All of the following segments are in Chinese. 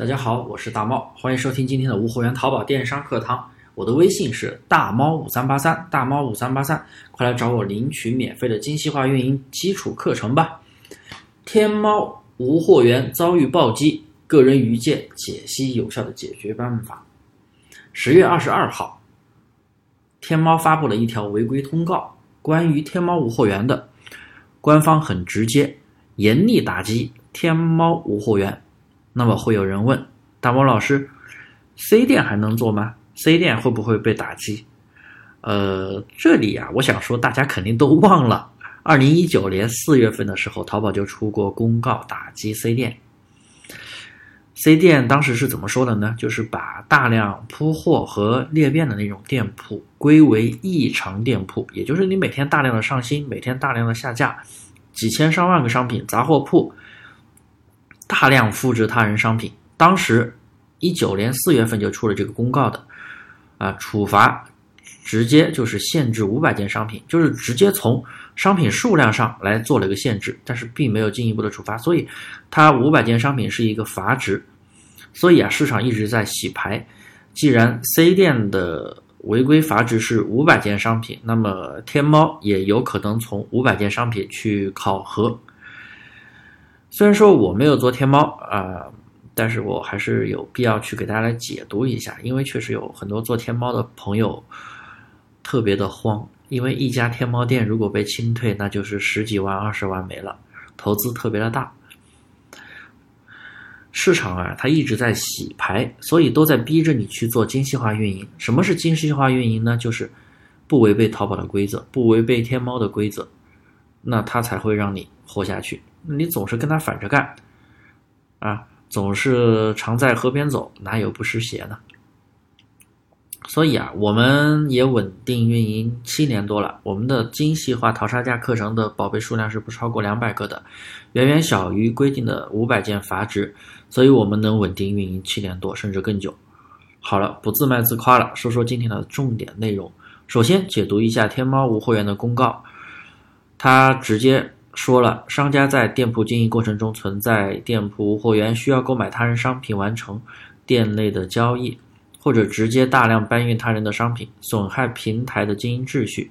大家好，我是大猫，欢迎收听今天的无货源淘宝电商课堂。我的微信是大猫五三八三，大猫五三八三，快来找我领取免费的精细化运营基础课程吧。天猫无货源遭遇暴击，个人愚见解析有效的解决办法。十月二十二号，天猫发布了一条违规通告，关于天猫无货源的，官方很直接，严厉打击天猫无货源。那么会有人问大猫老师，C 店还能做吗？C 店会不会被打击？呃，这里呀，我想说，大家肯定都忘了，二零一九年四月份的时候，淘宝就出过公告打击 C 店。C 店当时是怎么说的呢？就是把大量铺货和裂变的那种店铺归为异常店铺，也就是你每天大量的上新，每天大量的下架，几千上万个商品杂货铺。大量复制他人商品，当时一九年四月份就出了这个公告的，啊，处罚直接就是限制五百件商品，就是直接从商品数量上来做了一个限制，但是并没有进一步的处罚，所以它五百件商品是一个阀值，所以啊，市场一直在洗牌。既然 C 店的违规阀值是五百件商品，那么天猫也有可能从五百件商品去考核。虽然说我没有做天猫啊，但是我还是有必要去给大家来解读一下，因为确实有很多做天猫的朋友特别的慌，因为一家天猫店如果被清退，那就是十几万、二十万没了，投资特别的大。市场啊，它一直在洗牌，所以都在逼着你去做精细化运营。什么是精细化运营呢？就是不违背淘宝的规则，不违背天猫的规则，那它才会让你活下去。你总是跟他反着干，啊，总是常在河边走，哪有不湿鞋呢？所以啊，我们也稳定运营七年多了，我们的精细化淘差价课程的宝贝数量是不超过两百个的，远远小于规定的五百件阀值，所以我们能稳定运营七年多，甚至更久。好了，不自卖自夸了，说说今天的重点内容。首先解读一下天猫无货源的公告，它直接。说了，商家在店铺经营过程中存在店铺无货源，需要购买他人商品完成店内的交易，或者直接大量搬运他人的商品，损害平台的经营秩序，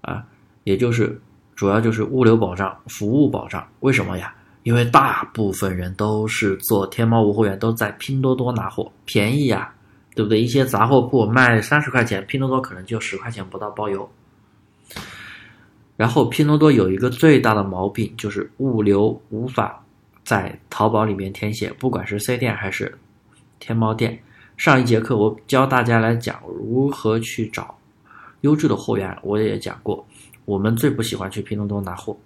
啊，也就是主要就是物流保障、服务保障。为什么呀？因为大部分人都是做天猫无货源，都在拼多多拿货，便宜呀，对不对？一些杂货铺卖三十块钱，拼多多可能就十块钱不到包邮。然后拼多多有一个最大的毛病，就是物流无法在淘宝里面填写，不管是 C 店还是天猫店。上一节课我教大家来讲如何去找优质的货源，我也讲过，我们最不喜欢去拼多多拿货，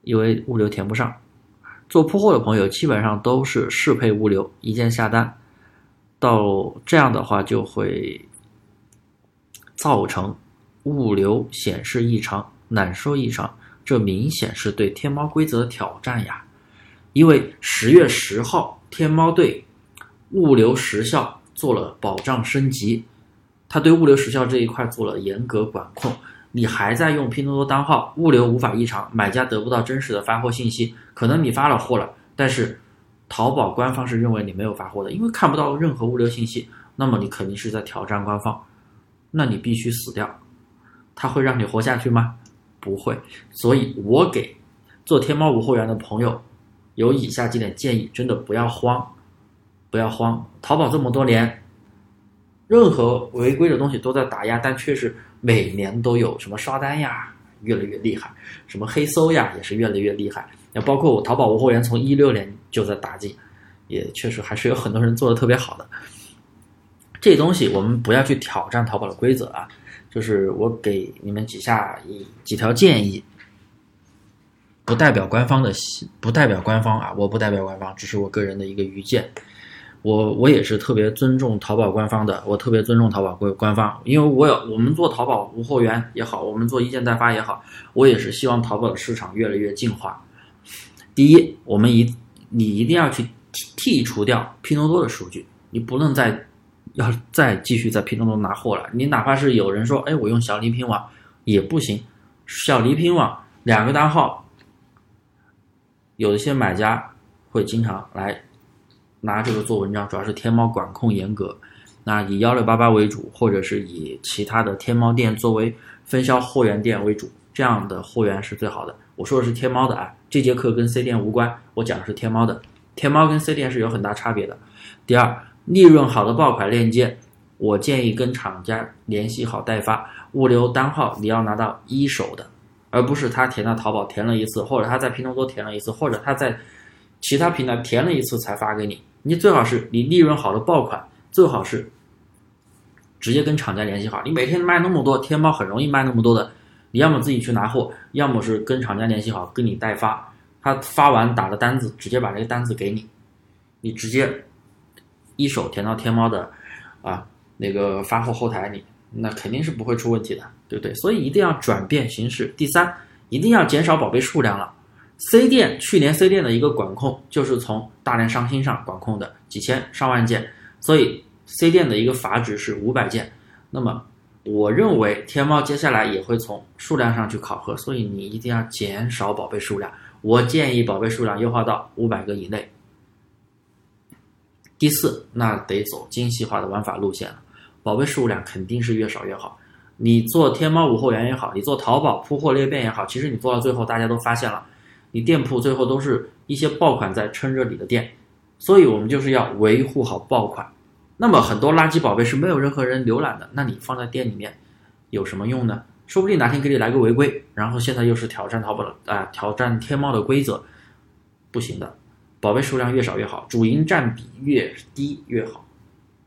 因为物流填不上。做铺货的朋友基本上都是适配物流，一键下单，到这样的话就会造成。物流显示异常，难受异常，这明显是对天猫规则的挑战呀！因为十月十号，天猫对物流时效做了保障升级，它对物流时效这一块做了严格管控。你还在用拼多多单号，物流无法异常，买家得不到真实的发货信息，可能你发了货了，但是淘宝官方是认为你没有发货的，因为看不到任何物流信息，那么你肯定是在挑战官方，那你必须死掉。他会让你活下去吗？不会。所以我给做天猫无货源的朋友有以下几点建议：真的不要慌，不要慌。淘宝这么多年，任何违规的东西都在打压，但确实每年都有什么刷单呀，越来越厉害；什么黑搜呀，也是越来越厉害。那包括我淘宝无货源从一六年就在打击，也确实还是有很多人做的特别好的。这东西我们不要去挑战淘宝的规则啊。就是我给你们几下几条建议，不代表官方的，不代表官方啊，我不代表官方，只是我个人的一个愚见。我我也是特别尊重淘宝官方的，我特别尊重淘宝官官方，因为我有我们做淘宝无货源也好，我们做一件代发也好，我也是希望淘宝的市场越来越进化。第一，我们一你一定要去剔除掉拼多多的数据，你不能再。要再继续在拼多多拿货了，你哪怕是有人说，哎，我用小礼品网也不行。小礼品网两个单号，有一些买家会经常来拿这个做文章，主要是天猫管控严格，那以幺六八八为主，或者是以其他的天猫店作为分销货源店为主，这样的货源是最好的。我说的是天猫的啊，这节课跟 C 店无关，我讲的是天猫的。天猫跟 C 店是有很大差别的。第二，利润好的爆款链接，我建议跟厂家联系好代发，物流单号你要拿到一手的，而不是他填到淘宝填了一次，或者他在拼多多填了一次，或者他在其他平台填了一次才发给你。你最好是你利润好的爆款，最好是直接跟厂家联系好。你每天卖那么多，天猫很容易卖那么多的，你要么自己去拿货，要么是跟厂家联系好，跟你代发。他发完打的单子，直接把这个单子给你，你直接一手填到天猫的啊那个发货后台里，那肯定是不会出问题的，对不对？所以一定要转变形式。第三，一定要减少宝贝数量了。C 店去年 C 店的一个管控就是从大量商心上管控的几千上万件，所以 C 店的一个阀值是五百件。那么我认为天猫接下来也会从数量上去考核，所以你一定要减少宝贝数量。我建议宝贝数量优化到五百个以内。第四，那得走精细化的玩法路线了。宝贝数量肯定是越少越好。你做天猫无货源也好，你做淘宝铺货裂变也好，其实你做到最后，大家都发现了，你店铺最后都是一些爆款在撑着你的店。所以我们就是要维护好爆款。那么很多垃圾宝贝是没有任何人浏览的，那你放在店里面有什么用呢？说不定哪天给你来个违规，然后现在又是挑战淘宝的啊，挑战天猫的规则，不行的。宝贝数量越少越好，主营占比越低越好，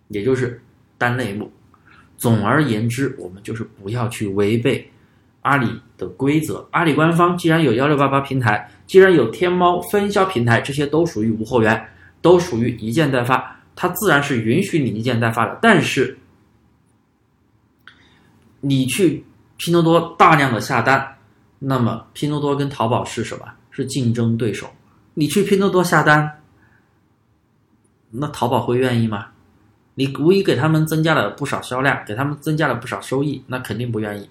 也就是单类目。总而言之，我们就是不要去违背阿里的规则。阿里官方既然有幺六八八平台，既然有天猫分销平台，这些都属于无货源，都属于一件代发，它自然是允许你一件代发的。但是你去。拼多多大量的下单，那么拼多多跟淘宝是什么？是竞争对手。你去拼多多下单，那淘宝会愿意吗？你无疑给他们增加了不少销量，给他们增加了不少收益，那肯定不愿意。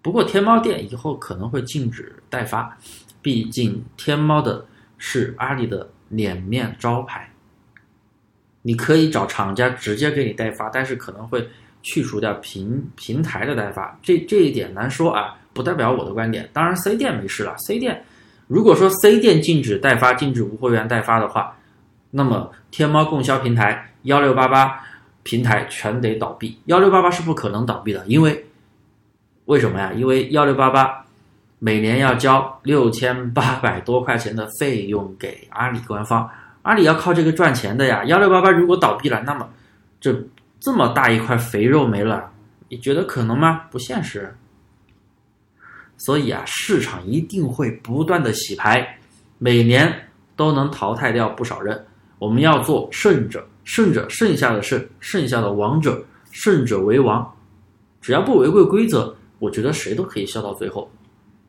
不过天猫店以后可能会禁止代发，毕竟天猫的是阿里的脸面招牌。你可以找厂家直接给你代发，但是可能会。去除掉平平台的代发，这这一点难说啊，不代表我的观点。当然，C 店没事了。C 店如果说 C 店禁止代发、禁止无货源代发的话，那么天猫供销平台、幺六八八平台全得倒闭。幺六八八是不可能倒闭的，因为为什么呀？因为幺六八八每年要交六千八百多块钱的费用给阿里官方，阿里要靠这个赚钱的呀。幺六八八如果倒闭了，那么这。这么大一块肥肉没了，你觉得可能吗？不现实。所以啊，市场一定会不断的洗牌，每年都能淘汰掉不少人。我们要做胜者，胜者剩下的胜，剩下的王者，胜者为王。只要不违规规则，我觉得谁都可以笑到最后。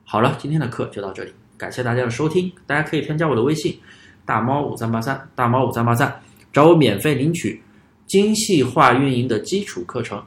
好了，今天的课就到这里，感谢大家的收听。大家可以添加我的微信，大猫五三八三，大猫五三八三，找我免费领取。精细化运营的基础课程。